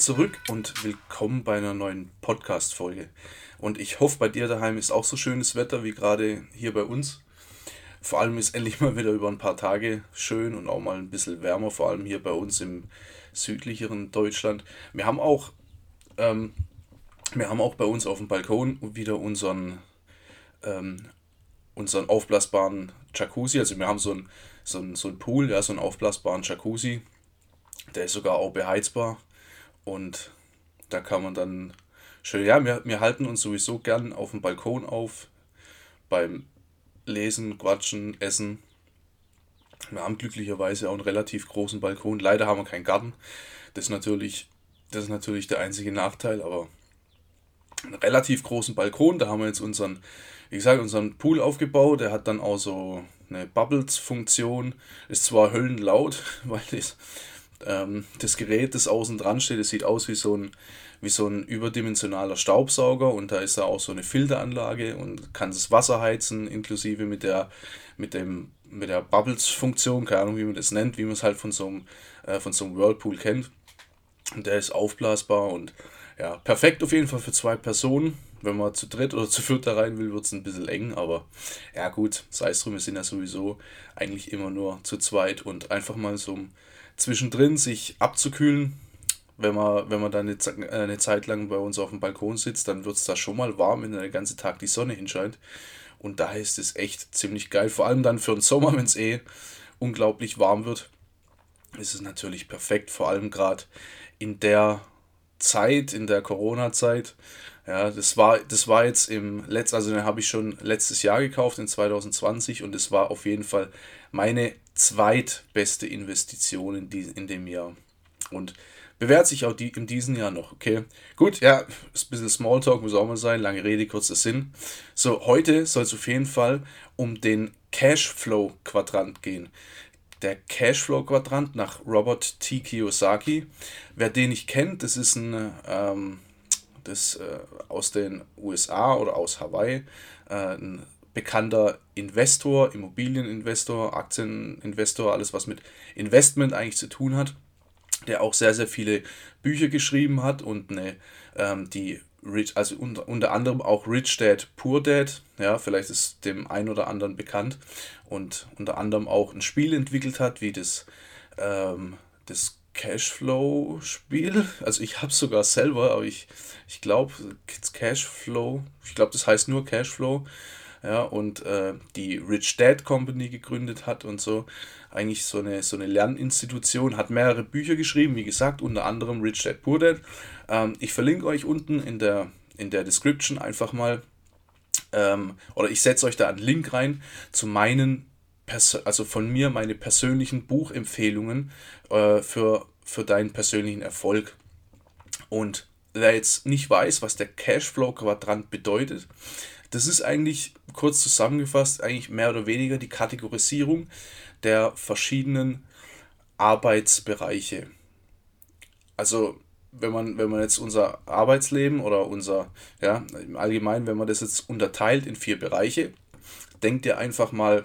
Zurück und willkommen bei einer neuen Podcast-Folge. Und ich hoffe, bei dir daheim ist auch so schönes Wetter wie gerade hier bei uns. Vor allem ist endlich mal wieder über ein paar Tage schön und auch mal ein bisschen wärmer, vor allem hier bei uns im südlicheren Deutschland. Wir haben auch, ähm, wir haben auch bei uns auf dem Balkon wieder unseren, ähm, unseren aufblasbaren Jacuzzi. Also wir haben so einen so ein, so ein Pool, ja, so einen aufblasbaren Jacuzzi. Der ist sogar auch beheizbar. Und da kann man dann schön, ja, wir, wir halten uns sowieso gern auf dem Balkon auf, beim Lesen, Quatschen, Essen. Wir haben glücklicherweise auch einen relativ großen Balkon. Leider haben wir keinen Garten. Das ist natürlich, das ist natürlich der einzige Nachteil, aber einen relativ großen Balkon. Da haben wir jetzt unseren, wie gesagt, unseren Pool aufgebaut. Der hat dann auch so eine Bubbles-Funktion. Ist zwar höllenlaut, weil das ähm, das Gerät, das außen dran steht, das sieht aus wie so ein wie so ein überdimensionaler Staubsauger und da ist da auch so eine Filteranlage und kann das Wasser heizen, inklusive mit der, mit dem, mit der Bubbles-Funktion, keine Ahnung, wie man das nennt, wie man es halt von so einem, äh, von so einem Whirlpool kennt. Und der ist aufblasbar und ja, perfekt auf jeden Fall für zwei Personen. Wenn man zu dritt oder zu viert da rein will, wird es ein bisschen eng, aber ja gut, sei es drum, wir sind ja sowieso eigentlich immer nur zu zweit und einfach mal so zwischendrin sich abzukühlen. Wenn man, wenn man dann eine, äh, eine Zeit lang bei uns auf dem Balkon sitzt, dann wird es da schon mal warm, wenn der ganze Tag die Sonne hinscheint. Und da ist es echt ziemlich geil. Vor allem dann für den Sommer, wenn es eh unglaublich warm wird, ist es natürlich perfekt. Vor allem gerade in der Zeit, in der Corona-Zeit. Ja, das war, das war jetzt im letzten, also den habe ich schon letztes Jahr gekauft, in 2020, und es war auf jeden Fall meine zweitbeste Investition in, die, in dem Jahr. Und bewährt sich auch die in diesem Jahr noch. Okay, gut, ja, ist ein bisschen Smalltalk, muss auch mal sein. Lange Rede, kurzer Sinn. So, heute soll es auf jeden Fall um den Cashflow-Quadrant gehen. Der Cashflow-Quadrant nach Robert T. Kiyosaki. Wer den nicht kennt, das ist ein ähm, das äh, aus den USA oder aus Hawaii äh, ein bekannter Investor, Immobilieninvestor, Aktieninvestor, alles was mit Investment eigentlich zu tun hat, der auch sehr, sehr viele Bücher geschrieben hat und eine, ähm, die Rich, also unter, unter anderem auch Rich Dad, Poor Dad, ja, vielleicht ist dem einen oder anderen bekannt und unter anderem auch ein Spiel entwickelt hat, wie das, ähm, das Cashflow-Spiel. Also ich habe es sogar selber, aber ich, ich glaube, Cashflow, ich glaube, das heißt nur Cashflow ja, und äh, die Rich Dad Company gegründet hat und so. Eigentlich so eine, so eine Lerninstitution, hat mehrere Bücher geschrieben, wie gesagt, unter anderem Rich Dad Poor Dad. Ähm, ich verlinke euch unten in der, in der Description einfach mal, ähm, oder ich setze euch da einen Link rein zu meinen, Pers also von mir meine persönlichen Buchempfehlungen äh, für, für deinen persönlichen Erfolg. Und wer jetzt nicht weiß, was der Cashflow-Quadrant bedeutet, das ist eigentlich, kurz zusammengefasst, eigentlich mehr oder weniger die Kategorisierung der verschiedenen Arbeitsbereiche. Also wenn man, wenn man jetzt unser Arbeitsleben oder unser, ja, im Allgemeinen, wenn man das jetzt unterteilt in vier Bereiche, denkt ihr einfach mal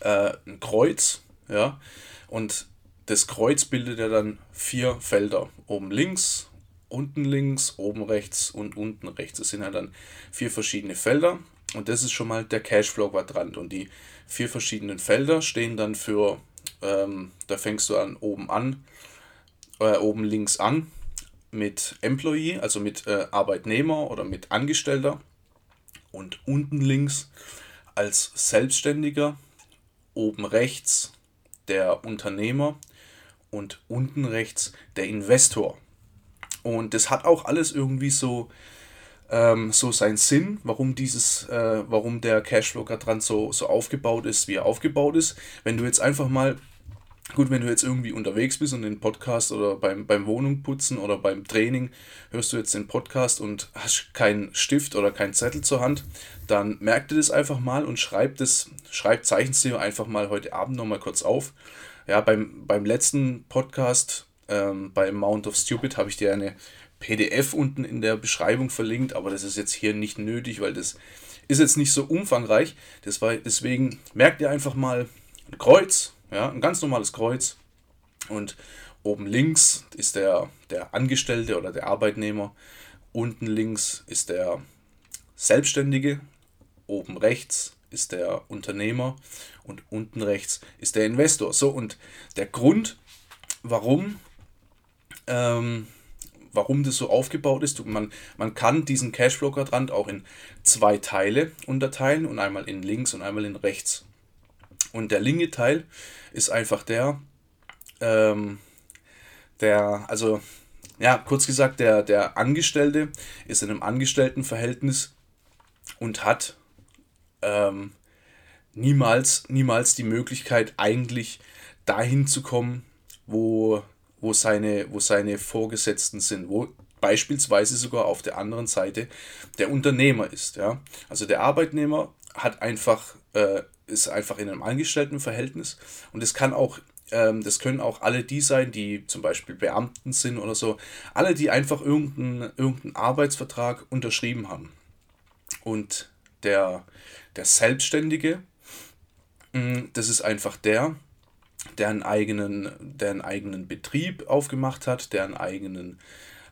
äh, ein Kreuz, ja, und das Kreuz bildet ja dann vier Felder. Oben links, unten links, oben rechts und unten rechts. Das sind ja dann vier verschiedene Felder und das ist schon mal der Cashflow-Quadrant. Und die vier verschiedenen Felder stehen dann für, ähm, da fängst du an oben an, äh, oben links an mit Employee, also mit äh, Arbeitnehmer oder mit Angestellter und unten links als Selbstständiger, oben rechts der Unternehmer und unten rechts der Investor. Und das hat auch alles irgendwie so, ähm, so seinen Sinn, warum dieses, äh, warum der Cashflow-Quadrant so, so aufgebaut ist, wie er aufgebaut ist. Wenn du jetzt einfach mal Gut, wenn du jetzt irgendwie unterwegs bist und den Podcast oder beim, beim Wohnungputzen oder beim Training hörst du jetzt den Podcast und hast keinen Stift oder keinen Zettel zur Hand, dann merk dir das einfach mal und schreib das, schreib, zeichnest einfach mal heute Abend nochmal kurz auf. Ja, beim, beim letzten Podcast, ähm, beim Mount of Stupid, habe ich dir eine PDF unten in der Beschreibung verlinkt, aber das ist jetzt hier nicht nötig, weil das ist jetzt nicht so umfangreich. Das war, deswegen merk dir einfach mal ein Kreuz, ja, ein ganz normales Kreuz. Und oben links ist der, der Angestellte oder der Arbeitnehmer. Unten links ist der Selbstständige. Oben rechts ist der Unternehmer. Und unten rechts ist der Investor. So, und der Grund, warum, ähm, warum das so aufgebaut ist, man, man kann diesen Cashflow-Quadrant auch in zwei Teile unterteilen und einmal in links und einmal in rechts. Und der linke Teil ist einfach der, ähm, der, also ja, kurz gesagt, der, der Angestellte ist in einem Angestelltenverhältnis und hat ähm, niemals, niemals die Möglichkeit, eigentlich dahin zu kommen, wo, wo, seine, wo seine Vorgesetzten sind, wo beispielsweise sogar auf der anderen Seite der Unternehmer ist. Ja? Also der Arbeitnehmer hat einfach äh, ist einfach in einem Angestelltenverhältnis und es kann auch ähm, das können auch alle die sein, die zum Beispiel Beamten sind oder so. Alle, die einfach irgendeinen irgendein Arbeitsvertrag unterschrieben haben. Und der, der Selbstständige, mm, das ist einfach der, der einen eigenen, der eigenen Betrieb aufgemacht hat, der einen eigenen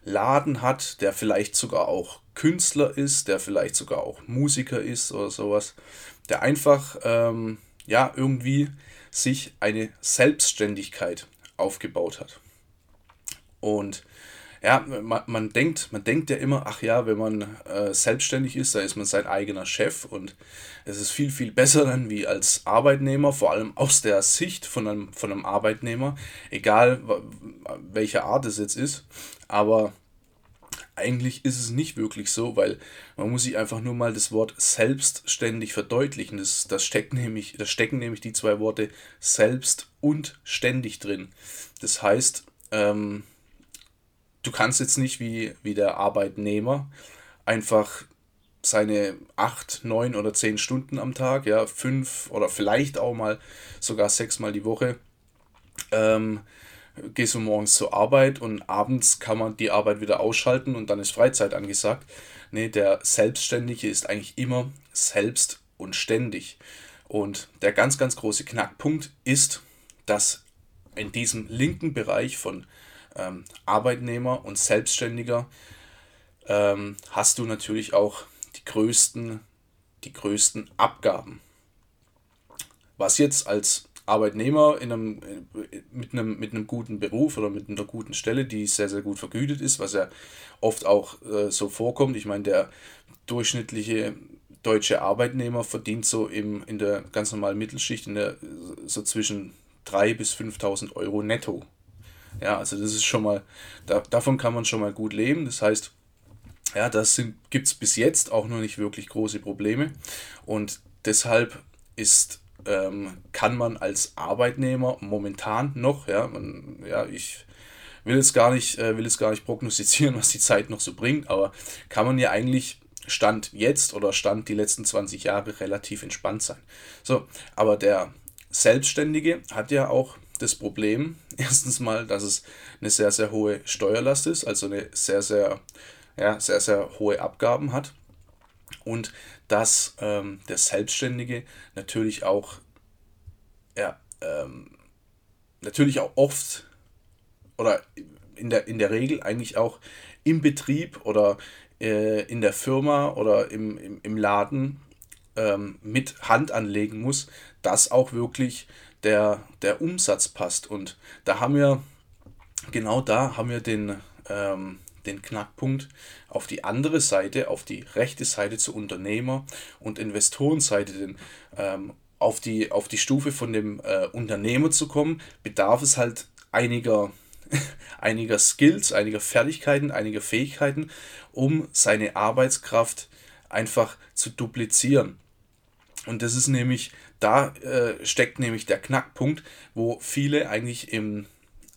Laden hat, der vielleicht sogar auch Künstler ist, der vielleicht sogar auch Musiker ist oder sowas der einfach ähm, ja irgendwie sich eine Selbstständigkeit aufgebaut hat. Und ja, man, man, denkt, man denkt ja immer, ach ja, wenn man äh, selbstständig ist, da ist man sein eigener Chef und es ist viel, viel besser dann wie als Arbeitnehmer, vor allem aus der Sicht von einem, von einem Arbeitnehmer, egal welcher Art es jetzt ist. Aber eigentlich ist es nicht wirklich so, weil man muss sich einfach nur mal das Wort selbstständig verdeutlichen. Das, das, steckt nämlich, da stecken nämlich die zwei Worte selbst und ständig drin. Das heißt, ähm, du kannst jetzt nicht wie, wie der Arbeitnehmer einfach seine acht, neun oder zehn Stunden am Tag, ja, fünf oder vielleicht auch mal sogar sechs Mal die Woche ähm, gehst du morgens zur Arbeit und abends kann man die Arbeit wieder ausschalten und dann ist Freizeit angesagt. Nee, der Selbstständige ist eigentlich immer selbst und ständig. Und der ganz, ganz große Knackpunkt ist, dass in diesem linken Bereich von ähm, Arbeitnehmer und Selbstständiger ähm, hast du natürlich auch die größten, die größten Abgaben. Was jetzt als Arbeitnehmer in einem, mit, einem, mit einem guten Beruf oder mit einer guten Stelle, die sehr, sehr gut vergütet ist, was ja oft auch äh, so vorkommt. Ich meine, der durchschnittliche deutsche Arbeitnehmer verdient so im, in der ganz normalen Mittelschicht in der, so zwischen 3.000 bis 5.000 Euro netto. Ja, also das ist schon mal, da, davon kann man schon mal gut leben. Das heißt, ja, das gibt es bis jetzt auch noch nicht wirklich große Probleme. Und deshalb ist ähm, kann man als Arbeitnehmer momentan noch, ja, man, ja, ich will jetzt gar nicht, äh, will jetzt gar nicht prognostizieren, was die Zeit noch so bringt, aber kann man ja eigentlich Stand jetzt oder Stand die letzten 20 Jahre relativ entspannt sein. So, aber der Selbstständige hat ja auch das Problem, erstens mal, dass es eine sehr, sehr hohe Steuerlast ist, also eine sehr, sehr, ja, sehr, sehr hohe Abgaben hat. Und dass ähm, der Selbstständige natürlich auch, ja, ähm, natürlich auch oft oder in der, in der Regel eigentlich auch im Betrieb oder äh, in der Firma oder im, im, im Laden ähm, mit Hand anlegen muss, dass auch wirklich der, der Umsatz passt. Und da haben wir, genau da haben wir den, ähm, den Knackpunkt auf die andere Seite, auf die rechte Seite zur Unternehmer- und Investorenseite, denn ähm, auf, die, auf die Stufe von dem äh, Unternehmer zu kommen, bedarf es halt einiger, einiger Skills, einiger Fertigkeiten, einiger Fähigkeiten, um seine Arbeitskraft einfach zu duplizieren. Und das ist nämlich da äh, steckt nämlich der Knackpunkt, wo viele eigentlich im,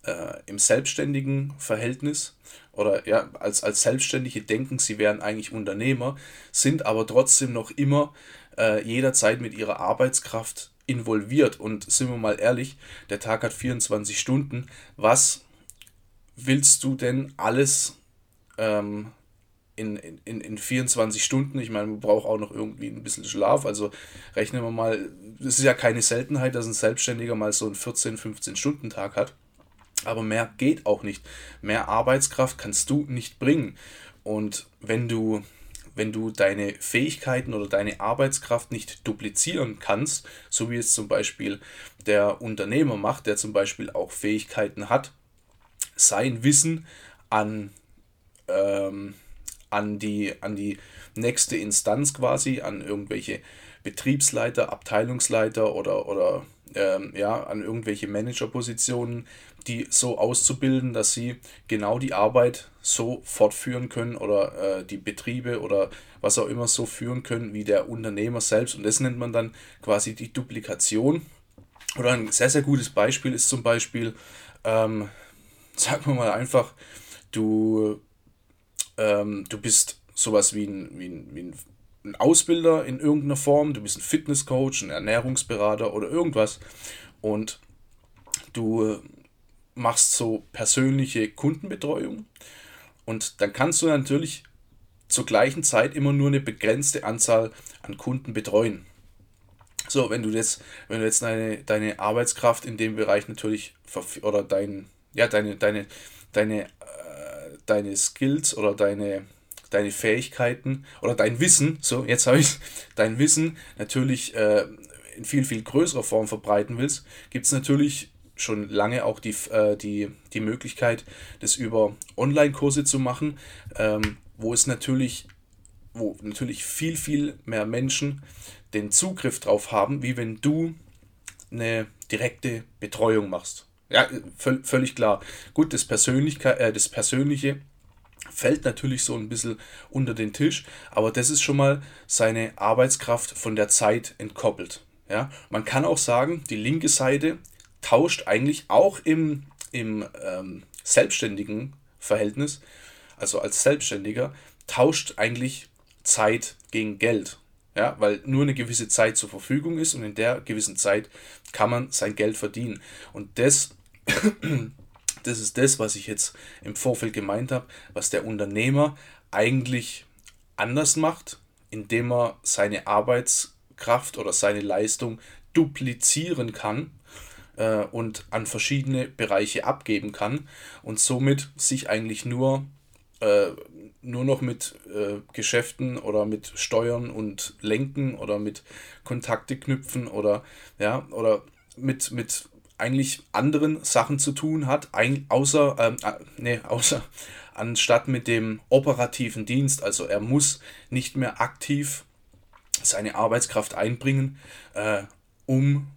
äh, im selbstständigen Verhältnis oder ja, als, als Selbstständige denken, sie wären eigentlich Unternehmer, sind aber trotzdem noch immer äh, jederzeit mit ihrer Arbeitskraft involviert. Und sind wir mal ehrlich, der Tag hat 24 Stunden. Was willst du denn alles ähm, in, in, in 24 Stunden? Ich meine, man braucht auch noch irgendwie ein bisschen Schlaf. Also rechnen wir mal, es ist ja keine Seltenheit, dass ein Selbstständiger mal so einen 14, 15 Stunden Tag hat. Aber mehr geht auch nicht. Mehr Arbeitskraft kannst du nicht bringen. Und wenn du, wenn du deine Fähigkeiten oder deine Arbeitskraft nicht duplizieren kannst, so wie es zum Beispiel der Unternehmer macht, der zum Beispiel auch Fähigkeiten hat, sein Wissen an, ähm, an, die, an die nächste Instanz quasi, an irgendwelche Betriebsleiter, Abteilungsleiter oder, oder ähm, ja, an irgendwelche Managerpositionen, die so auszubilden, dass sie genau die Arbeit so fortführen können oder äh, die Betriebe oder was auch immer so führen können wie der Unternehmer selbst. Und das nennt man dann quasi die Duplikation. Oder ein sehr, sehr gutes Beispiel ist zum Beispiel, ähm, sagen wir mal einfach, du, ähm, du bist sowas wie ein, wie ein, wie ein Ausbilder in irgendeiner Form, du bist ein Fitnesscoach, ein Ernährungsberater oder irgendwas. Und du machst so persönliche Kundenbetreuung. Und dann kannst du natürlich zur gleichen Zeit immer nur eine begrenzte Anzahl an Kunden betreuen. So, wenn du jetzt, wenn du jetzt deine, deine Arbeitskraft in dem Bereich natürlich oder dein, ja, deine, deine, deine, äh, deine Skills oder deine, deine Fähigkeiten oder dein Wissen, so jetzt habe ich dein Wissen natürlich äh, in viel, viel größerer Form verbreiten willst, gibt es natürlich schon lange auch die, äh, die, die Möglichkeit, das über Online-Kurse zu machen, ähm, wo es natürlich, wo natürlich viel, viel mehr Menschen den Zugriff drauf haben, wie wenn du eine direkte Betreuung machst. Ja, völlig klar. Gut, das, Persönlichkeit, äh, das Persönliche fällt natürlich so ein bisschen unter den Tisch, aber das ist schon mal seine Arbeitskraft von der Zeit entkoppelt. Ja, man kann auch sagen, die linke Seite tauscht eigentlich auch im, im ähm, selbstständigen Verhältnis, also als Selbstständiger, tauscht eigentlich Zeit gegen Geld. Ja, weil nur eine gewisse Zeit zur Verfügung ist und in der gewissen Zeit kann man sein Geld verdienen. Und das das ist das, was ich jetzt im Vorfeld gemeint habe, was der Unternehmer eigentlich anders macht, indem er seine Arbeitskraft oder seine Leistung duplizieren kann äh, und an verschiedene Bereiche abgeben kann und somit sich eigentlich nur, äh, nur noch mit äh, Geschäften oder mit Steuern und Lenken oder mit Kontakte knüpfen oder ja oder mit, mit eigentlich anderen Sachen zu tun hat, ein, außer, ähm, äh, nee, außer anstatt mit dem operativen Dienst. Also er muss nicht mehr aktiv seine Arbeitskraft einbringen, äh, um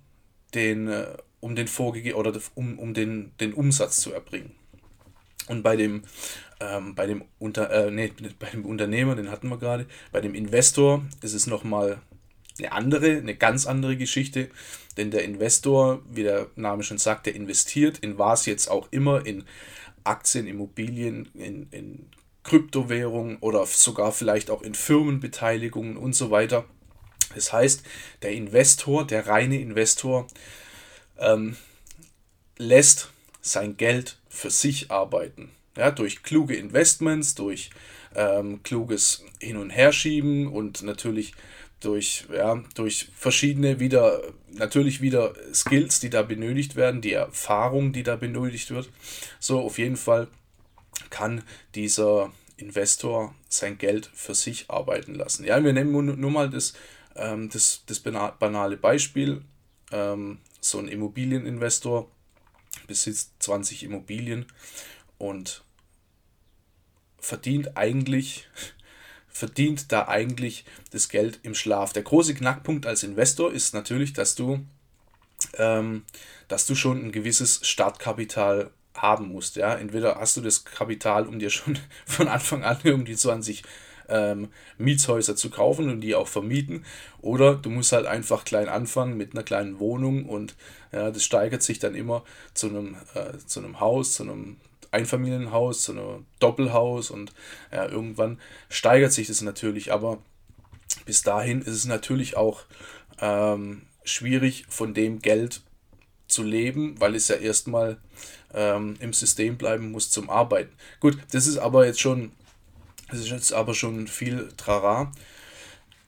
den, äh, um den vorgege oder um, um den, den Umsatz zu erbringen. Und bei dem, ähm, bei, dem Unter, äh, nee, bei dem Unternehmer, den hatten wir gerade, bei dem Investor ist es nochmal eine andere, eine ganz andere Geschichte, denn der Investor, wie der Name schon sagt, der investiert in was jetzt auch immer, in Aktien, Immobilien, in, in Kryptowährungen oder sogar vielleicht auch in Firmenbeteiligungen und so weiter. Das heißt, der Investor, der reine Investor, ähm, lässt sein Geld für sich arbeiten. Ja, durch kluge Investments, durch ähm, kluges Hin- und Herschieben und natürlich durch, ja, durch verschiedene wieder, natürlich wieder Skills, die da benötigt werden, die Erfahrung, die da benötigt wird. So, auf jeden Fall kann dieser Investor sein Geld für sich arbeiten lassen. Ja, wir nehmen nur mal das, ähm, das, das banale Beispiel. Ähm, so ein Immobilieninvestor besitzt 20 Immobilien und verdient eigentlich verdient da eigentlich das Geld im Schlaf. Der große Knackpunkt als Investor ist natürlich, dass du, ähm, dass du schon ein gewisses Startkapital haben musst. Ja? Entweder hast du das Kapital, um dir schon von Anfang an irgendwie 20 ähm, Mietshäuser zu kaufen und die auch vermieten. Oder du musst halt einfach klein anfangen mit einer kleinen Wohnung und ja, das steigert sich dann immer zu einem, äh, zu einem Haus, zu einem Einfamilienhaus, zu einem Doppelhaus und ja, irgendwann steigert sich das natürlich. Aber bis dahin ist es natürlich auch ähm, schwierig, von dem Geld zu leben, weil es ja erstmal ähm, im System bleiben muss zum Arbeiten. Gut, das ist aber jetzt schon, das ist jetzt aber schon viel Trara.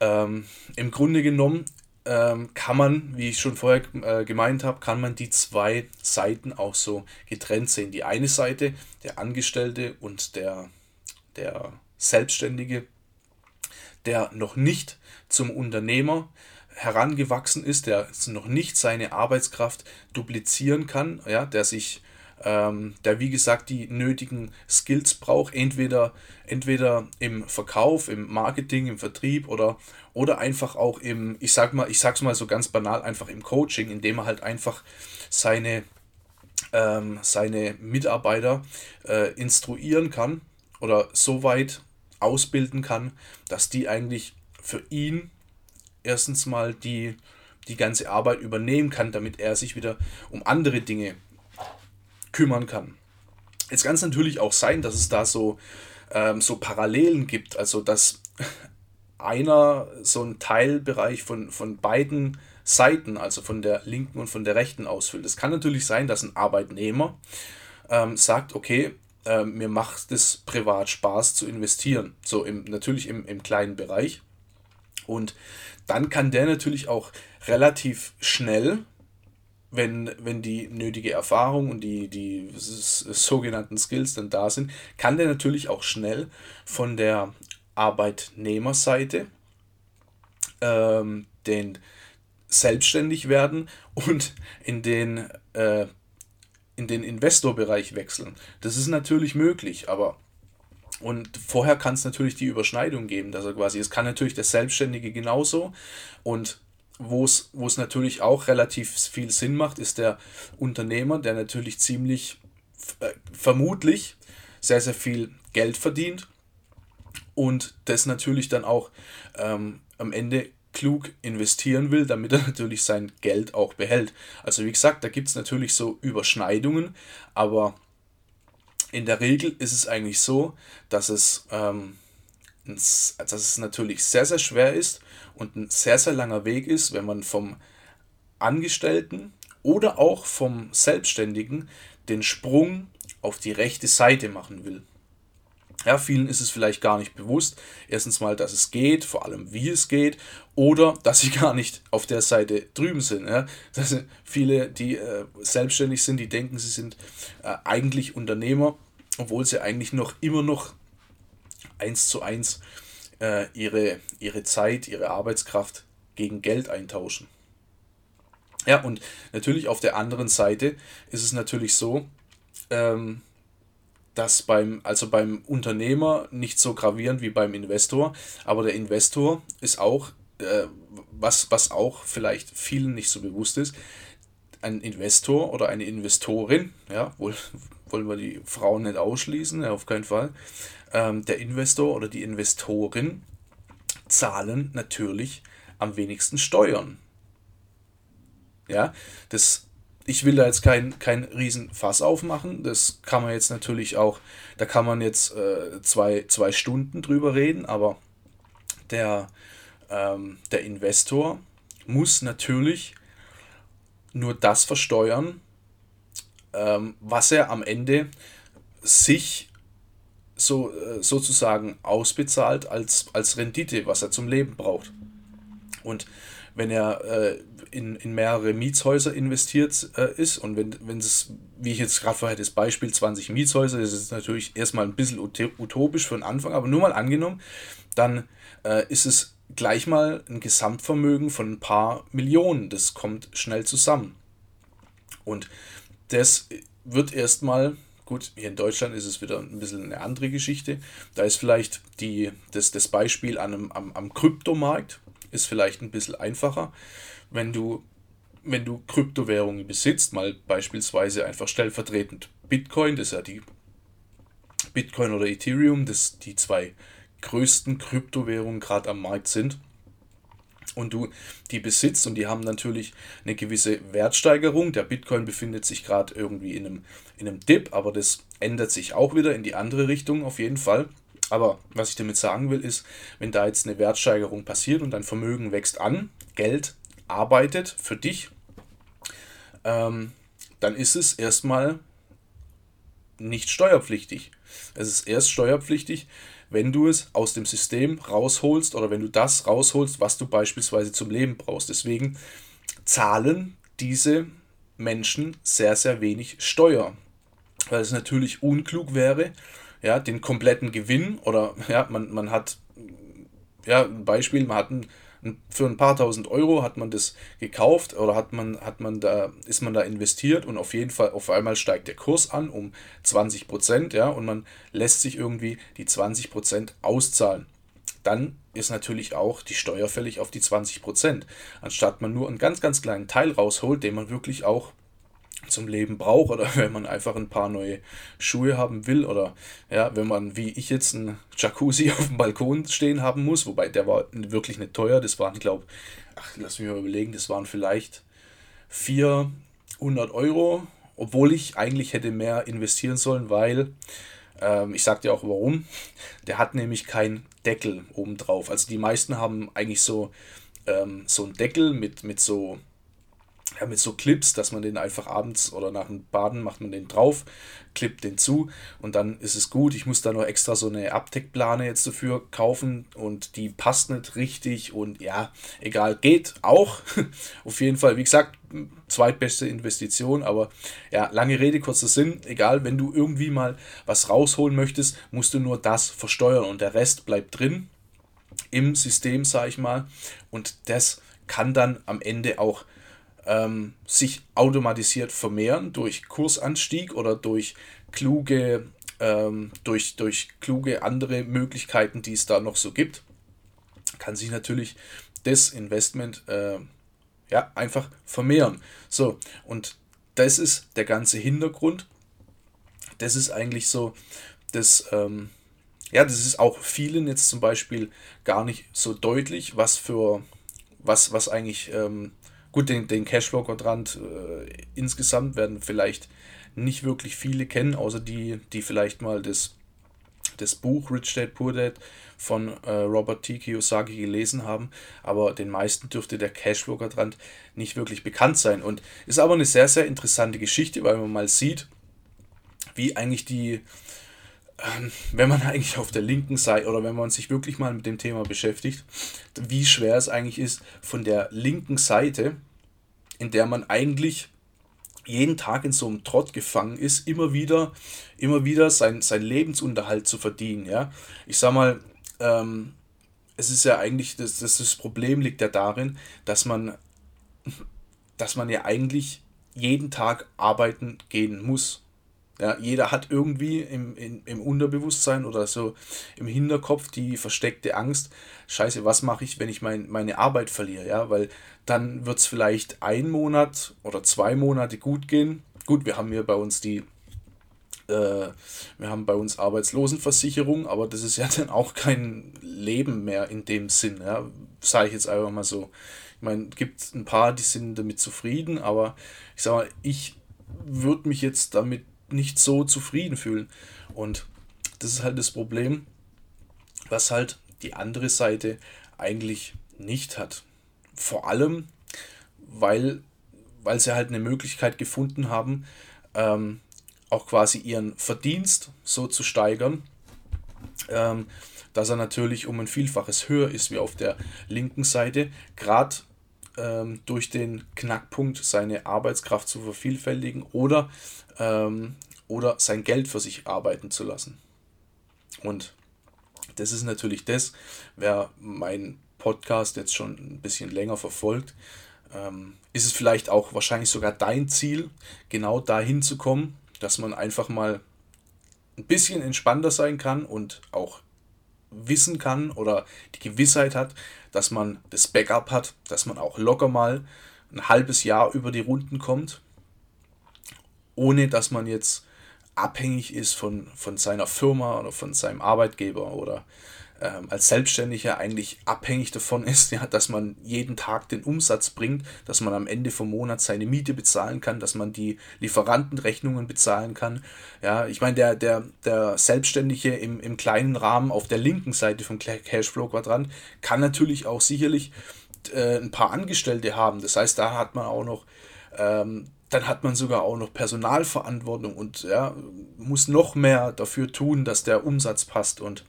Ähm, Im Grunde genommen ähm, kann man, wie ich schon vorher äh, gemeint habe, kann man die zwei Seiten auch so getrennt sehen. Die eine Seite, der Angestellte und der, der Selbstständige, der noch nicht zum Unternehmer herangewachsen ist, der noch nicht seine Arbeitskraft duplizieren kann, ja, der sich, ähm, der wie gesagt die nötigen Skills braucht, entweder, entweder im Verkauf, im Marketing, im Vertrieb oder, oder einfach auch im, ich sag mal, ich sag's mal so ganz banal, einfach im Coaching, indem er halt einfach seine, ähm, seine Mitarbeiter äh, instruieren kann oder so weit ausbilden kann, dass die eigentlich für ihn erstens mal die, die ganze Arbeit übernehmen kann, damit er sich wieder um andere Dinge kümmern kann. Jetzt kann es natürlich auch sein, dass es da so, ähm, so Parallelen gibt, also dass einer so einen Teilbereich von, von beiden Seiten, also von der linken und von der rechten ausfüllt. Es kann natürlich sein, dass ein Arbeitnehmer ähm, sagt, okay, äh, mir macht es privat Spaß zu investieren, so im, natürlich im, im kleinen Bereich. Und dann kann der natürlich auch relativ schnell, wenn, wenn die nötige Erfahrung und die, die sogenannten Skills dann da sind, kann der natürlich auch schnell von der Arbeitnehmerseite ähm, den selbstständig werden und in den, äh, in den Investorbereich wechseln. Das ist natürlich möglich, aber und vorher kann es natürlich die Überschneidung geben, dass er quasi, es kann natürlich der Selbstständige genauso und wo es natürlich auch relativ viel Sinn macht, ist der Unternehmer, der natürlich ziemlich äh, vermutlich sehr, sehr viel Geld verdient und das natürlich dann auch ähm, am Ende klug investieren will, damit er natürlich sein Geld auch behält. Also wie gesagt, da gibt es natürlich so Überschneidungen, aber in der Regel ist es eigentlich so, dass es, ähm, dass es natürlich sehr, sehr schwer ist und ein sehr, sehr langer Weg ist, wenn man vom Angestellten oder auch vom Selbstständigen den Sprung auf die rechte Seite machen will. Ja, vielen ist es vielleicht gar nicht bewusst. Erstens mal, dass es geht, vor allem wie es geht, oder dass sie gar nicht auf der Seite drüben sind. Ja. Das viele, die äh, selbstständig sind, die denken, sie sind äh, eigentlich Unternehmer, obwohl sie eigentlich noch immer noch eins zu eins äh, ihre, ihre Zeit, ihre Arbeitskraft gegen Geld eintauschen. Ja, und natürlich auf der anderen Seite ist es natürlich so, ähm, das beim, also beim Unternehmer nicht so gravierend wie beim Investor, aber der Investor ist auch, äh, was, was auch vielleicht vielen nicht so bewusst ist, ein Investor oder eine Investorin, ja, wohl, wollen wir die Frauen nicht ausschließen, ja, auf keinen Fall, ähm, der Investor oder die Investorin zahlen natürlich am wenigsten Steuern. Ja, das ich will da jetzt kein, kein Riesenfass aufmachen. Das kann man jetzt natürlich auch, da kann man jetzt äh, zwei, zwei Stunden drüber reden, aber der, ähm, der Investor muss natürlich nur das versteuern, ähm, was er am Ende sich so, äh, sozusagen ausbezahlt als, als Rendite, was er zum Leben braucht. Und wenn er äh, in, in mehrere Mietshäuser investiert äh, ist und wenn, es, wie ich jetzt gerade vorher das Beispiel 20 Mietshäuser, das ist natürlich erstmal ein bisschen utopisch für den Anfang, aber nur mal angenommen, dann äh, ist es gleich mal ein Gesamtvermögen von ein paar Millionen. Das kommt schnell zusammen. Und das wird erstmal, gut, hier in Deutschland ist es wieder ein bisschen eine andere Geschichte. Da ist vielleicht die, das, das Beispiel an einem, am, am Kryptomarkt, ist vielleicht ein bisschen einfacher wenn du, wenn du Kryptowährungen besitzt, mal beispielsweise einfach stellvertretend Bitcoin, das ist ja die Bitcoin oder Ethereum, das die zwei größten Kryptowährungen gerade am Markt sind und du die besitzt und die haben natürlich eine gewisse Wertsteigerung. Der Bitcoin befindet sich gerade irgendwie in einem, in einem Dip, aber das ändert sich auch wieder in die andere Richtung auf jeden Fall. Aber was ich damit sagen will, ist, wenn da jetzt eine Wertsteigerung passiert und dein Vermögen wächst an, Geld arbeitet für dich, ähm, dann ist es erstmal nicht steuerpflichtig. Es ist erst steuerpflichtig, wenn du es aus dem System rausholst oder wenn du das rausholst, was du beispielsweise zum Leben brauchst. Deswegen zahlen diese Menschen sehr, sehr wenig Steuer. Weil es natürlich unklug wäre, ja, den kompletten Gewinn oder ja, man, man hat, ja, ein Beispiel, man hat einen für ein paar tausend Euro hat man das gekauft oder hat man, hat man da, ist man da investiert und auf jeden Fall auf einmal steigt der Kurs an um 20 Prozent, ja, und man lässt sich irgendwie die 20 Prozent auszahlen. Dann ist natürlich auch die Steuer fällig auf die 20 Prozent, anstatt man nur einen ganz, ganz kleinen Teil rausholt, den man wirklich auch zum Leben braucht oder wenn man einfach ein paar neue Schuhe haben will oder ja, wenn man wie ich jetzt ein Jacuzzi auf dem Balkon stehen haben muss, wobei der war wirklich nicht teuer, das waren, glaube ach, lass mich mal überlegen, das waren vielleicht 400 Euro, obwohl ich eigentlich hätte mehr investieren sollen, weil ähm, ich sag dir auch warum, der hat nämlich keinen Deckel oben drauf. Also die meisten haben eigentlich so, ähm, so einen Deckel mit, mit so ja, mit so Clips, dass man den einfach abends oder nach dem Baden macht man den drauf, klippt den zu und dann ist es gut. Ich muss da noch extra so eine Abdeckplane jetzt dafür kaufen und die passt nicht richtig und ja, egal, geht auch. Auf jeden Fall, wie gesagt, zweitbeste Investition, aber ja, lange Rede, kurzer Sinn, egal, wenn du irgendwie mal was rausholen möchtest, musst du nur das versteuern und der Rest bleibt drin im System, sag ich mal, und das kann dann am Ende auch ähm, sich automatisiert vermehren durch Kursanstieg oder durch kluge, ähm, durch, durch kluge andere Möglichkeiten, die es da noch so gibt, kann sich natürlich das Investment äh, ja, einfach vermehren. So, und das ist der ganze Hintergrund. Das ist eigentlich so, das, ähm, ja, das ist auch vielen jetzt zum Beispiel gar nicht so deutlich, was für, was, was eigentlich ähm, Gut, den, den Cashflow-Quadrant äh, insgesamt werden vielleicht nicht wirklich viele kennen, außer die, die vielleicht mal das, das Buch Rich Dad Poor Dad von äh, Robert T. Kiyosaki gelesen haben, aber den meisten dürfte der Cashflow-Quadrant nicht wirklich bekannt sein. Und ist aber eine sehr, sehr interessante Geschichte, weil man mal sieht, wie eigentlich die, ähm, wenn man eigentlich auf der linken Seite oder wenn man sich wirklich mal mit dem Thema beschäftigt, wie schwer es eigentlich ist, von der linken Seite in der man eigentlich jeden Tag in so einem Trott gefangen ist, immer wieder, immer wieder sein, sein Lebensunterhalt zu verdienen. Ja? Ich sag mal, ähm, es ist ja eigentlich, das, das, das Problem liegt ja darin, dass man, dass man ja eigentlich jeden Tag arbeiten gehen muss. Ja, jeder hat irgendwie im, im, im Unterbewusstsein oder so im Hinterkopf die versteckte Angst, scheiße, was mache ich, wenn ich mein, meine Arbeit verliere? Ja, weil dann wird es vielleicht ein Monat oder zwei Monate gut gehen. Gut, wir haben hier bei uns die, äh, wir haben bei uns Arbeitslosenversicherung, aber das ist ja dann auch kein Leben mehr in dem Sinn, ja, sage ich jetzt einfach mal so. Ich meine, es gibt ein paar, die sind damit zufrieden, aber ich sage mal, ich würde mich jetzt damit nicht so zufrieden fühlen. Und das ist halt das Problem, was halt die andere Seite eigentlich nicht hat. Vor allem, weil, weil sie halt eine Möglichkeit gefunden haben, ähm, auch quasi ihren Verdienst so zu steigern, ähm, dass er natürlich um ein Vielfaches höher ist wie auf der linken Seite. Gerade ähm, durch den Knackpunkt seine Arbeitskraft zu vervielfältigen oder, ähm, oder sein Geld für sich arbeiten zu lassen. Und das ist natürlich das, wer meinen Podcast jetzt schon ein bisschen länger verfolgt, ähm, ist es vielleicht auch wahrscheinlich sogar dein Ziel, genau dahin zu kommen, dass man einfach mal ein bisschen entspannter sein kann und auch wissen kann oder die Gewissheit hat, dass man das Backup hat, dass man auch locker mal ein halbes Jahr über die Runden kommt, ohne dass man jetzt abhängig ist von, von seiner Firma oder von seinem Arbeitgeber oder ähm, als Selbstständiger eigentlich abhängig davon ist, ja, dass man jeden Tag den Umsatz bringt, dass man am Ende vom Monat seine Miete bezahlen kann, dass man die Lieferantenrechnungen bezahlen kann. Ja, ich meine, der, der, der Selbstständige im, im kleinen Rahmen auf der linken Seite vom Cashflow-Quadrant kann natürlich auch sicherlich äh, ein paar Angestellte haben. Das heißt, da hat man auch noch ähm, dann hat man sogar auch noch Personalverantwortung und ja, muss noch mehr dafür tun, dass der Umsatz passt und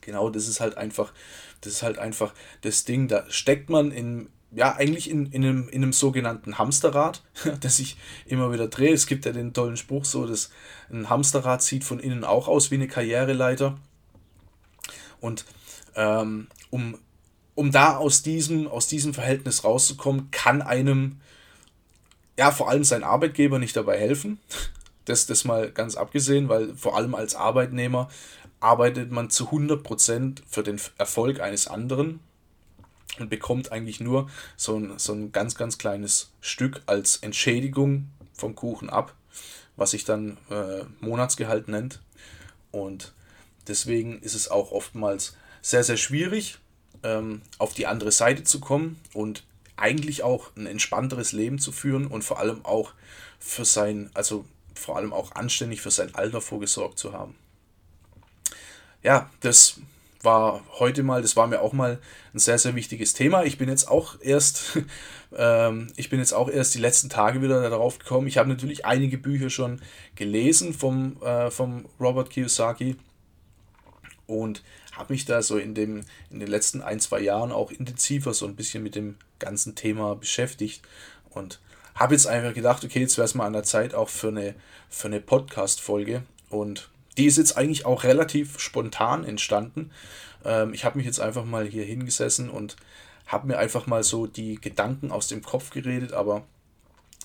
genau das ist halt einfach, das ist halt einfach das Ding, da steckt man in, ja, eigentlich in, in, einem, in einem sogenannten Hamsterrad, das ich immer wieder drehe. Es gibt ja den tollen Spruch so, dass ein Hamsterrad sieht von innen auch aus wie eine Karriereleiter. Und ähm, um, um da aus diesem, aus diesem Verhältnis rauszukommen, kann einem ja vor allem sein Arbeitgeber nicht dabei helfen. Das, das mal ganz abgesehen, weil vor allem als Arbeitnehmer arbeitet man zu 100% für den Erfolg eines anderen und bekommt eigentlich nur so ein, so ein ganz, ganz kleines Stück als Entschädigung vom Kuchen ab, was sich dann äh, Monatsgehalt nennt. Und deswegen ist es auch oftmals sehr, sehr schwierig, ähm, auf die andere Seite zu kommen und eigentlich auch ein entspannteres Leben zu führen und vor allem auch für sein, also vor allem auch anständig für sein Alter vorgesorgt zu haben ja, das war heute mal, das war mir auch mal ein sehr, sehr wichtiges Thema. Ich bin jetzt auch erst, ähm, ich bin jetzt auch erst die letzten Tage wieder darauf gekommen. Ich habe natürlich einige Bücher schon gelesen vom, äh, vom Robert Kiyosaki und habe mich da so in, dem, in den letzten ein, zwei Jahren auch intensiver so ein bisschen mit dem ganzen Thema beschäftigt und habe jetzt einfach gedacht, okay, jetzt wäre es mal an der Zeit auch für eine, für eine Podcast-Folge und die ist jetzt eigentlich auch relativ spontan entstanden. Ähm, ich habe mich jetzt einfach mal hier hingesessen und habe mir einfach mal so die Gedanken aus dem Kopf geredet, aber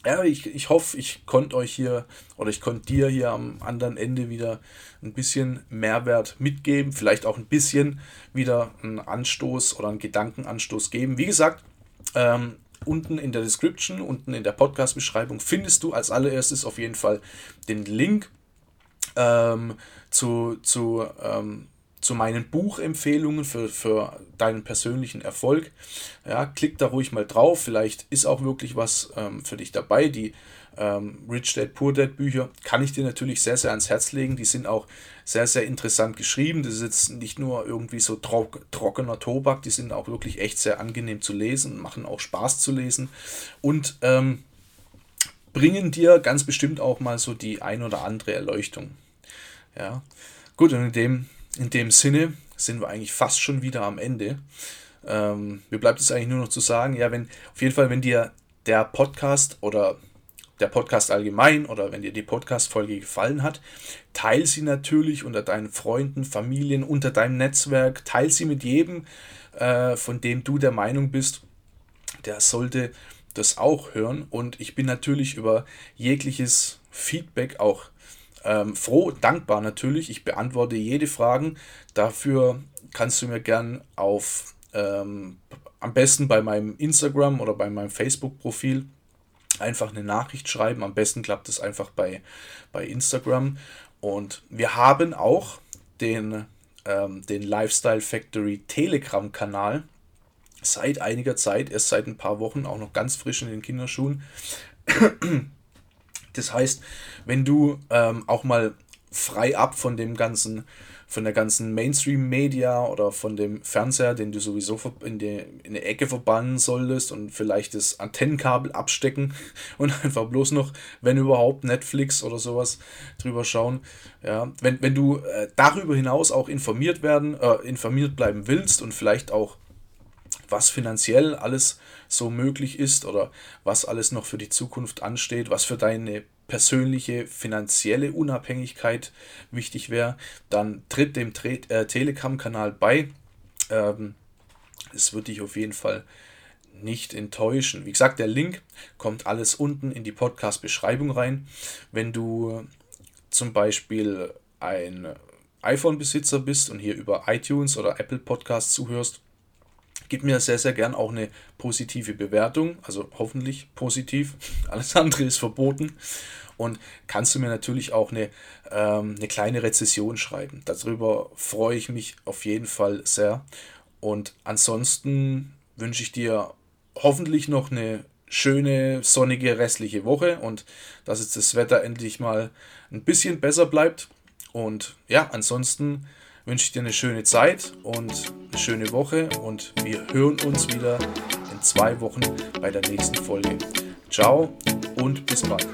ja, ich, ich hoffe, ich konnte euch hier oder ich konnte dir hier am anderen Ende wieder ein bisschen Mehrwert mitgeben, vielleicht auch ein bisschen wieder einen Anstoß oder einen Gedankenanstoß geben. Wie gesagt, ähm, unten in der Description, unten in der Podcast-Beschreibung findest du als allererstes auf jeden Fall den Link ähm, zu, zu, ähm, zu meinen Buchempfehlungen für, für deinen persönlichen Erfolg. Ja, klick da ruhig mal drauf. Vielleicht ist auch wirklich was ähm, für dich dabei. Die ähm, Rich Dad Poor Dad Bücher kann ich dir natürlich sehr, sehr ans Herz legen. Die sind auch sehr, sehr interessant geschrieben. Das ist jetzt nicht nur irgendwie so trock, trockener Tobak, die sind auch wirklich echt sehr angenehm zu lesen, machen auch Spaß zu lesen. Und ähm, bringen dir ganz bestimmt auch mal so die ein oder andere Erleuchtung. Ja, gut, und in dem, in dem Sinne sind wir eigentlich fast schon wieder am Ende. Ähm, mir bleibt es eigentlich nur noch zu sagen, ja, wenn, auf jeden Fall, wenn dir der Podcast oder der Podcast allgemein oder wenn dir die Podcast-Folge gefallen hat, teile sie natürlich unter deinen Freunden, Familien, unter deinem Netzwerk, teile sie mit jedem, äh, von dem du der Meinung bist, der sollte das auch hören. Und ich bin natürlich über jegliches Feedback auch ähm, froh, dankbar natürlich. Ich beantworte jede Frage. Dafür kannst du mir gern auf ähm, am besten bei meinem Instagram oder bei meinem Facebook-Profil einfach eine Nachricht schreiben. Am besten klappt es einfach bei, bei Instagram. Und wir haben auch den, ähm, den Lifestyle Factory Telegram-Kanal seit einiger Zeit, erst seit ein paar Wochen, auch noch ganz frisch in den Kinderschuhen. Das heißt, wenn du ähm, auch mal frei ab von dem ganzen, von der ganzen Mainstream-Media oder von dem Fernseher, den du sowieso in die, in die Ecke verbannen solltest und vielleicht das Antennenkabel abstecken und einfach bloß noch, wenn überhaupt, Netflix oder sowas drüber schauen. Ja, wenn, wenn du äh, darüber hinaus auch informiert werden, äh, informiert bleiben willst und vielleicht auch was finanziell alles so möglich ist oder was alles noch für die Zukunft ansteht, was für deine persönliche finanzielle Unabhängigkeit wichtig wäre, dann tritt dem äh, Telegram-Kanal bei. Ähm, es wird dich auf jeden Fall nicht enttäuschen. Wie gesagt, der Link kommt alles unten in die Podcast-Beschreibung rein. Wenn du zum Beispiel ein iPhone-Besitzer bist und hier über iTunes oder Apple Podcasts zuhörst, Gib mir sehr, sehr gern auch eine positive Bewertung, also hoffentlich positiv. Alles andere ist verboten. Und kannst du mir natürlich auch eine, ähm, eine kleine Rezession schreiben. Darüber freue ich mich auf jeden Fall sehr. Und ansonsten wünsche ich dir hoffentlich noch eine schöne, sonnige restliche Woche und dass jetzt das Wetter endlich mal ein bisschen besser bleibt. Und ja, ansonsten wünsche ich dir eine schöne Zeit und eine schöne Woche und wir hören uns wieder in zwei Wochen bei der nächsten Folge. Ciao und bis bald.